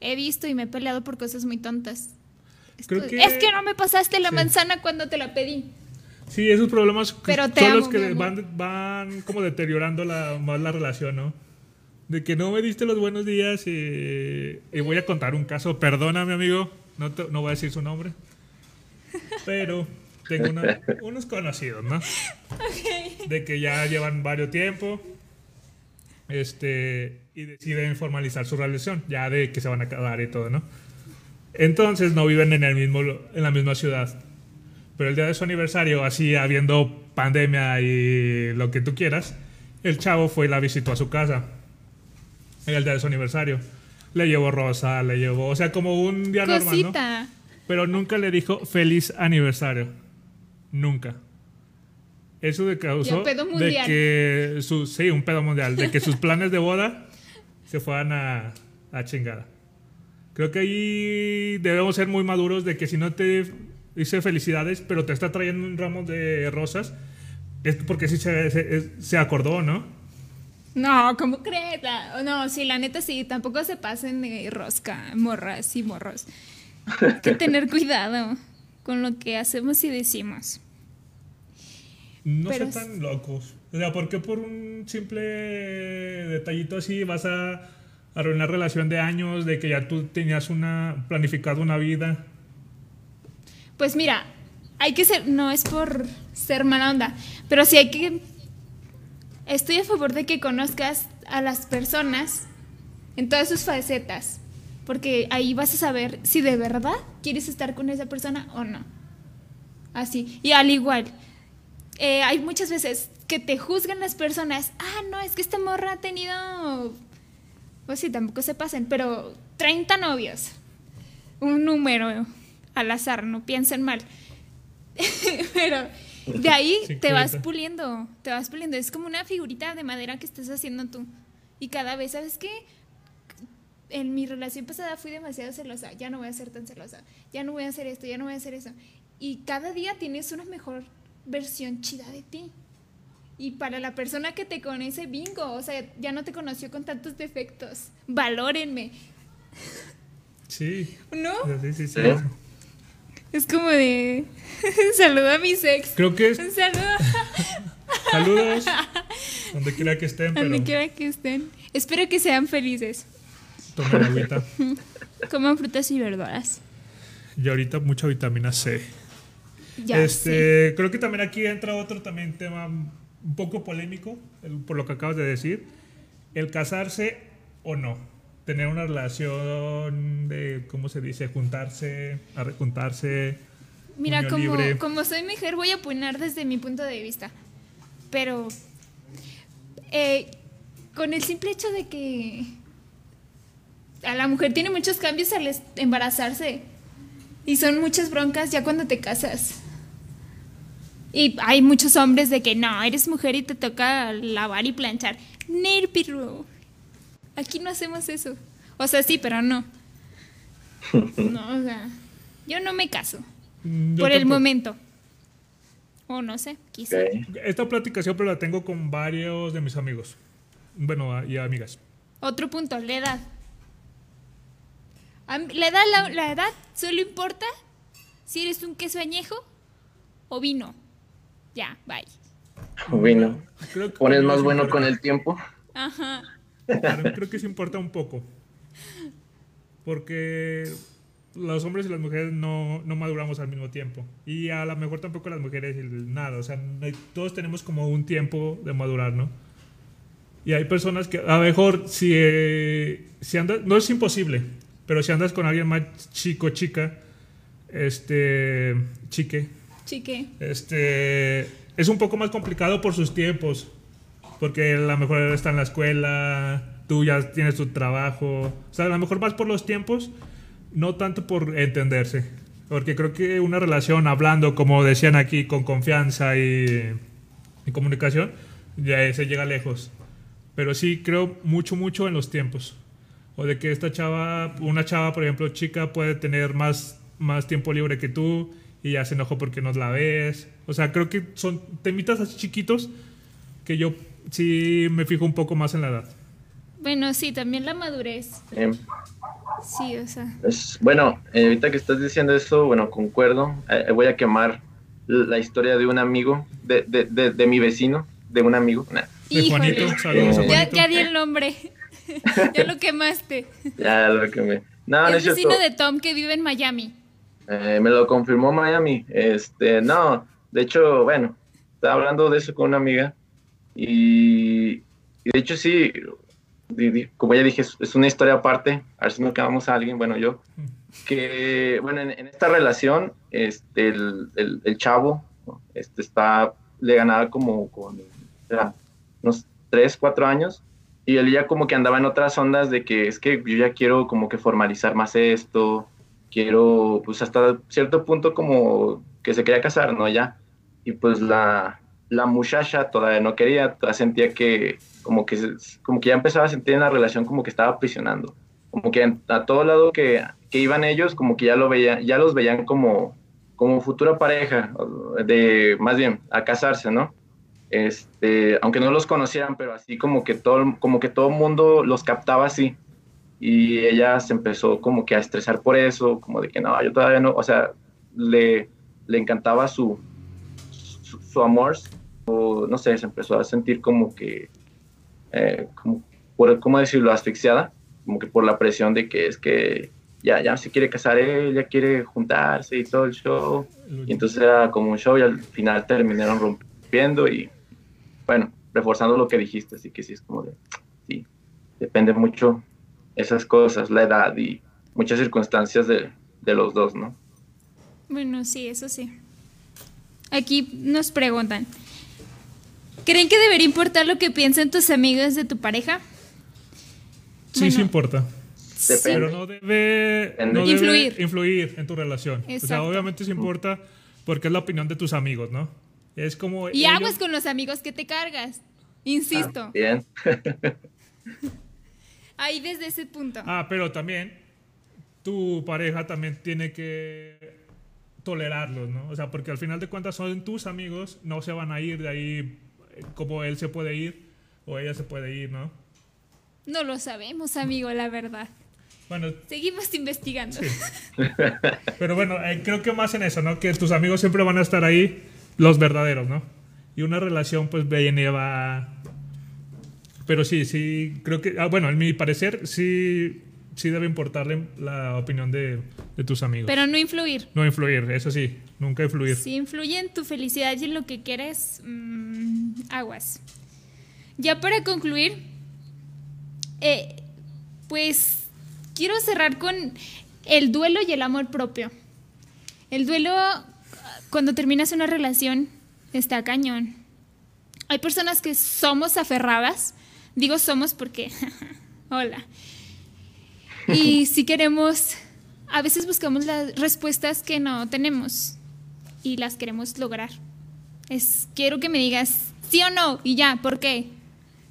[SPEAKER 2] He visto y me he peleado por cosas muy tontas. Esto-
[SPEAKER 3] Creo que-
[SPEAKER 2] Es que no me pasaste la
[SPEAKER 3] Sí.
[SPEAKER 2] manzana cuando te la pedí.
[SPEAKER 3] Sí, esos problemas
[SPEAKER 2] Pero
[SPEAKER 3] son
[SPEAKER 2] amo,
[SPEAKER 3] los que van, van como deteriorando la, más la relación, ¿no? De que no me diste los buenos días y, y voy a contar un caso. Perdóname, amigo, no, te- no voy a decir su nombre. Pero tengo una- unos conocidos, ¿no? De que ya llevan varios tiempo este, y deciden formalizar su relación, ya de que se van a casar y todo, ¿no? Entonces no viven en, el mismo, en la misma ciudad. Pero el día de su aniversario, así habiendo pandemia y lo que tú quieras, el chavo fue y la visitó a su casa. En el día de su aniversario. Le llevó rosa, le llevó, o sea, como un día normal, ¿no?
[SPEAKER 2] Cosita.
[SPEAKER 3] Pero nunca le dijo feliz aniversario. Nunca. Eso de causó
[SPEAKER 2] pedo
[SPEAKER 3] de que sus, sí, un pedo mundial, de que sus planes de boda se fueran a, a chingada. Creo que ahí debemos ser muy maduros de que si no te dice felicidades, pero te está trayendo un ramo de rosas, es porque sí se, se- acordó, ¿no?
[SPEAKER 2] No, ¿cómo crees? No, sí, la neta sí, tampoco se pasen de rosca, morras y morros. Hay que tener cuidado con lo que hacemos y decimos.
[SPEAKER 3] No
[SPEAKER 2] Pero
[SPEAKER 3] sean tan locos. O sea, ¿por qué por un simple detallito así vas a arruinar relación de años, de que ya tú tenías una planificado una vida?
[SPEAKER 2] Pues mira, hay que ser, no es por ser mala onda, pero sí hay que... Estoy a favor de que conozcas a las personas en todas sus facetas, porque ahí vas a saber si de verdad quieres estar con esa persona o no. Así, y al igual, eh, hay muchas veces que te juzgan las personas, ah, no, es que esta morra ha tenido, pues sí, tampoco se pasen, pero 30 novios, un número al azar, no piensen mal. pero de ahí
[SPEAKER 3] Sí,
[SPEAKER 2] te vas puliendo, te vas puliendo, es como una figurita de madera que estás haciendo tú. Y cada vez, ¿sabes qué? En mi relación pasada fui demasiado celosa, ya no voy a ser tan celosa, ya no voy a hacer esto, ya no voy a hacer eso. Y cada día tienes una mejor versión chida de ti. Y para la persona que te conoce, bingo, o sea, ya no te conoció con tantos defectos. Valórenme,
[SPEAKER 3] Sí.
[SPEAKER 2] ¿no?
[SPEAKER 3] Sí, sí, sí.
[SPEAKER 4] Sí.
[SPEAKER 2] Es como de. Saluda a mi sex.
[SPEAKER 3] Creo que es
[SPEAKER 2] Un saludo
[SPEAKER 3] saludos donde quiera que estén, pero
[SPEAKER 2] donde quiera que estén. Espero que sean felices.
[SPEAKER 3] Tomen agüita.
[SPEAKER 2] Coman frutas y verduras.
[SPEAKER 3] Y ahorita mucha vitamina C.
[SPEAKER 2] Ya sé.
[SPEAKER 3] este, creo que también aquí entra otro también tema un poco polémico, por lo que acabas de decir. El casarse o no. Tener una relación de, ¿cómo se dice? Juntarse, a juntarse.
[SPEAKER 2] Mira, como,
[SPEAKER 3] libre.
[SPEAKER 2] como soy mujer, voy a opinar desde mi punto de vista. Pero eh, con el simple hecho de que a la mujer tiene muchos cambios al embarazarse. Y son muchas broncas ya cuando te casas. Y hay muchos hombres de que no, eres mujer y te toca lavar y planchar. Nerpirro. Aquí no hacemos eso. O sea, sí, pero no. No, o sea, yo no me caso.
[SPEAKER 3] Mm, yo
[SPEAKER 2] por el momento. O no sé, quizá.
[SPEAKER 3] Esta plática siempre la tengo con varios de mis amigos. Bueno, a- y amigas.
[SPEAKER 2] Otro punto, la edad. La edad, la, la edad solo importa si eres un queso añejo o vino. Ya, bye.
[SPEAKER 4] Bueno,
[SPEAKER 3] Creo que
[SPEAKER 4] pones más bueno
[SPEAKER 3] importa.
[SPEAKER 4] con el tiempo.
[SPEAKER 2] Ajá.
[SPEAKER 3] Creo que sí importa un poco. Porque los hombres y las mujeres no, no maduramos al mismo tiempo. Y a lo mejor tampoco las mujeres y nada. O sea, todos tenemos como un tiempo de madurar, ¿no? Y hay personas que a lo mejor si, eh, si andas, no es imposible, pero si andas con alguien más chico, chica, este, chique,
[SPEAKER 2] Chique.
[SPEAKER 3] este, es un poco más complicado por sus tiempos, porque a lo mejor está en la escuela, tú ya tienes tu trabajo, o sea, a lo mejor más por los tiempos, no tanto por entenderse, porque creo que una relación hablando, como decían aquí, con confianza y, y comunicación, ya se llega lejos. Pero sí creo mucho, mucho en los tiempos. O de que esta chava, una chava, por ejemplo, chica, puede tener más, más tiempo libre que tú y ya se enojó porque no la ves. O sea, creo que son temitas así chiquitos que yo sí me fijo un poco más en la edad.
[SPEAKER 2] Bueno, sí, también la madurez.
[SPEAKER 4] Em,
[SPEAKER 2] Sí, o sea.
[SPEAKER 4] Es- bueno, eh, ahorita que estás diciendo eso, bueno, concuerdo. Eh, voy a quemar la historia de un amigo, de, de, de, de mi vecino, de un amigo. Nah,
[SPEAKER 3] De
[SPEAKER 2] Híjole.
[SPEAKER 3] Juanito, saludos a
[SPEAKER 4] Eh,
[SPEAKER 2] Ya,
[SPEAKER 3] Juanito.
[SPEAKER 2] ya di el nombre. ya lo quemaste.
[SPEAKER 4] ya lo quemé. No, no
[SPEAKER 2] es
[SPEAKER 4] es
[SPEAKER 2] vecino de Tom que vive en Miami.
[SPEAKER 4] Eh, me lo confirmó Miami. Este, no, de hecho, bueno, estaba hablando de eso con una amiga y, y de hecho sí, como ya dije, es, una historia aparte. A ver si no quedamos a alguien, bueno, yo, que, bueno, en, en esta relación, este, el, el- el chavo, este, está, le ganaba como con, era, unos 3, 4 años. Y él ya como que andaba en otras ondas de que es que yo ya quiero como que formalizar más esto, quiero, pues hasta cierto punto como que se quería casar, ¿no? Ya. Y pues la, la muchacha todavía no quería, todavía sentía que como que, como que ya empezaba a sentir en la relación como que estaba aprisionando. Como que a todo lado que, que iban ellos, como que ya lo veían, ya los veían como, como futura pareja, de, más bien, a casarse, ¿no? Este, aunque no los conocieran, pero así como que todo, como que todo mundo los captaba así y ella se empezó como que a estresar por eso, como de que no, yo todavía no, o sea, le, le encantaba su, su, su amor, o no sé, se empezó a sentir como que, eh, como, por, ¿cómo decirlo?, asfixiada, como que por la presión de que es que ya, ya se quiere casar él, ya quiere juntarse y todo el show, y entonces era como un show y al final terminaron rompiendo y, bueno, reforzando lo que dijiste, así que sí es como de, sí, depende mucho esas cosas, la edad y muchas circunstancias de, de los dos, ¿no?
[SPEAKER 2] Bueno, sí, eso sí. Aquí nos preguntan. ¿Creen que debería importar lo que piensen tus amigos de tu pareja?
[SPEAKER 3] Sí,
[SPEAKER 2] Bueno.
[SPEAKER 3] sí importa.
[SPEAKER 4] Depende.
[SPEAKER 3] Pero no debe, no debe
[SPEAKER 2] Influir.
[SPEAKER 3] influir en tu relación. O sea, obviamente sí importa porque es la opinión de tus amigos, ¿no? Es como...
[SPEAKER 2] Y
[SPEAKER 3] ellos-
[SPEAKER 2] aguas con los amigos que te cargas. Insisto.
[SPEAKER 4] Bien.
[SPEAKER 2] Ahí desde ese punto.
[SPEAKER 3] Ah, pero también tu pareja también tiene que tolerarlos, ¿no? O sea, porque al final de cuentas son tus amigos, no se van a ir de ahí eh, como él se puede ir o ella se puede ir, ¿no?
[SPEAKER 2] No lo sabemos, amigo, la verdad.
[SPEAKER 3] Bueno,
[SPEAKER 2] Seguimos investigando.
[SPEAKER 3] pero bueno, eh, creo que más en eso, ¿no? Que tus amigos siempre van a estar ahí, los verdaderos, ¿no? Y una relación pues va... Pero sí, sí, creo que, ah, bueno, en mi parecer, sí, sí debe importarle la opinión de, de tus amigos.
[SPEAKER 2] Pero no influir.
[SPEAKER 3] No influir, eso sí, nunca influir.
[SPEAKER 2] Si influye en tu felicidad y en lo que quieres, mm, aguas. Ya para concluir, eh, pues quiero cerrar con el duelo y el amor propio. El duelo, cuando terminas una relación, está cañón. Hay personas que somos aferradas, digo somos porque, hola. Y si queremos, a veces buscamos las respuestas que no tenemos y las queremos lograr. Es, quiero que me digas sí o no y ya, ¿por qué?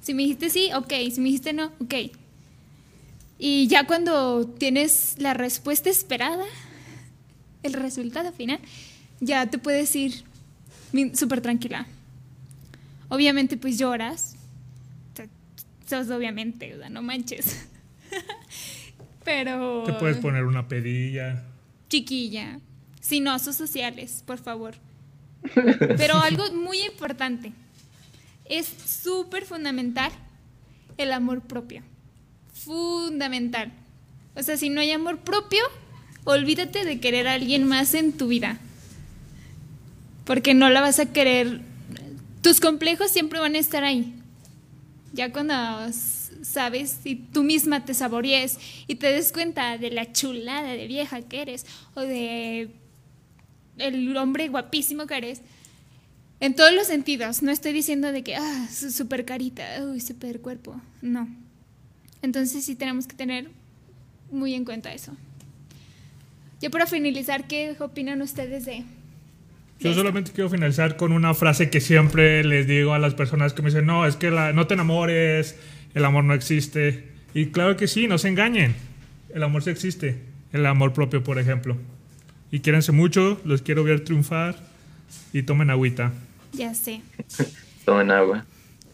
[SPEAKER 2] Si me dijiste sí, ok. Si me dijiste no, ok. Y ya cuando tienes la respuesta esperada, el resultado final, ya te puedes ir súper tranquila. Obviamente pues lloras. Sos obviamente, no manches. Pero...
[SPEAKER 3] Te puedes poner una pedilla.
[SPEAKER 2] Chiquilla. Sin osos sociales, por favor. Pero algo muy importante. Es súper fundamental el amor propio. Fundamental. O sea, si no hay amor propio, olvídate de querer a alguien más en tu vida. Porque no la vas a querer. Tus complejos siempre van a estar ahí. Ya cuando sabes y tú misma te saborees y te des cuenta de la chulada de vieja que eres o de el hombre guapísimo que eres, en todos los sentidos. No estoy diciendo de que, ah, súper carita, uy, súper cuerpo. No. Entonces sí tenemos que tener muy en cuenta eso. Ya para finalizar, ¿qué opinan ustedes de...
[SPEAKER 3] Yo solamente quiero finalizar con una frase que siempre les digo a las personas que me dicen, no, es que la, no te enamores, el amor no existe. Y claro que sí, no se engañen. El amor sí existe. El amor propio, por ejemplo. Y quiérense mucho, los quiero ver triunfar y tomen agüita.
[SPEAKER 2] Ya sé.
[SPEAKER 4] tomen agua.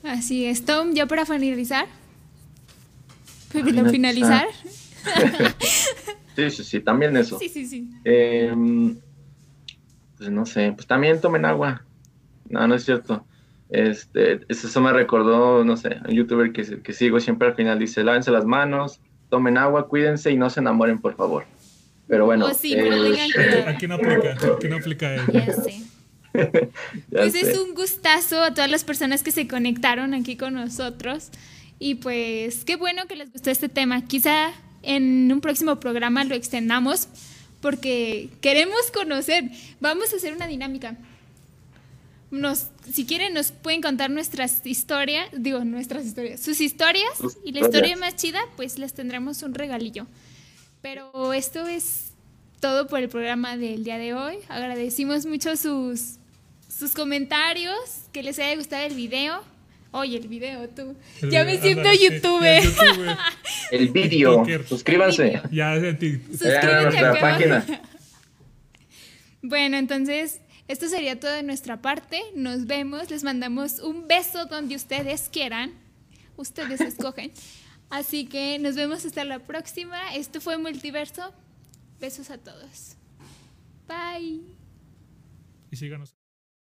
[SPEAKER 2] Así es. Tom, ya para finalizar. ¿Para finalizar?
[SPEAKER 4] sí, sí, sí, también eso.
[SPEAKER 2] Sí, sí, sí.
[SPEAKER 4] Em, pues no sé, pues también tomen agua. No, no es cierto. Este, eso me recordó, no sé, un youtuber que, que sigo siempre al final dice, lávense las manos, tomen agua, cuídense y no se enamoren, por favor. Pero bueno.
[SPEAKER 2] Oh, eh,
[SPEAKER 3] aquí no aplica, aquí no aplica
[SPEAKER 2] Ya sé. pues es un gustazo a todas las personas que se conectaron aquí con nosotros. Y pues qué bueno que les gustó este tema. Quizá en un próximo programa lo extendamos porque queremos conocer. Vamos a hacer una dinámica. Nos, si quieren, nos pueden contar nuestras historias, digo, nuestras historias, sus historias, y la historia más chida, pues les tendremos un regalillo. Pero esto es todo por el programa del día de hoy. Agradecimos mucho sus, sus comentarios, que les haya gustado el video. Oye, el video, tú. ya me siento youtuber.
[SPEAKER 4] el vídeo. Suscríbanse.
[SPEAKER 3] Ya,
[SPEAKER 4] Suscríbanse a nuestra página.
[SPEAKER 2] Bueno, entonces, esto sería todo de nuestra parte. Nos vemos. Les mandamos un beso donde ustedes quieran. Ustedes escogen. Así que nos vemos hasta la próxima. Esto fue Multiverso. Besos a todos. Bye.
[SPEAKER 3] Y síganos.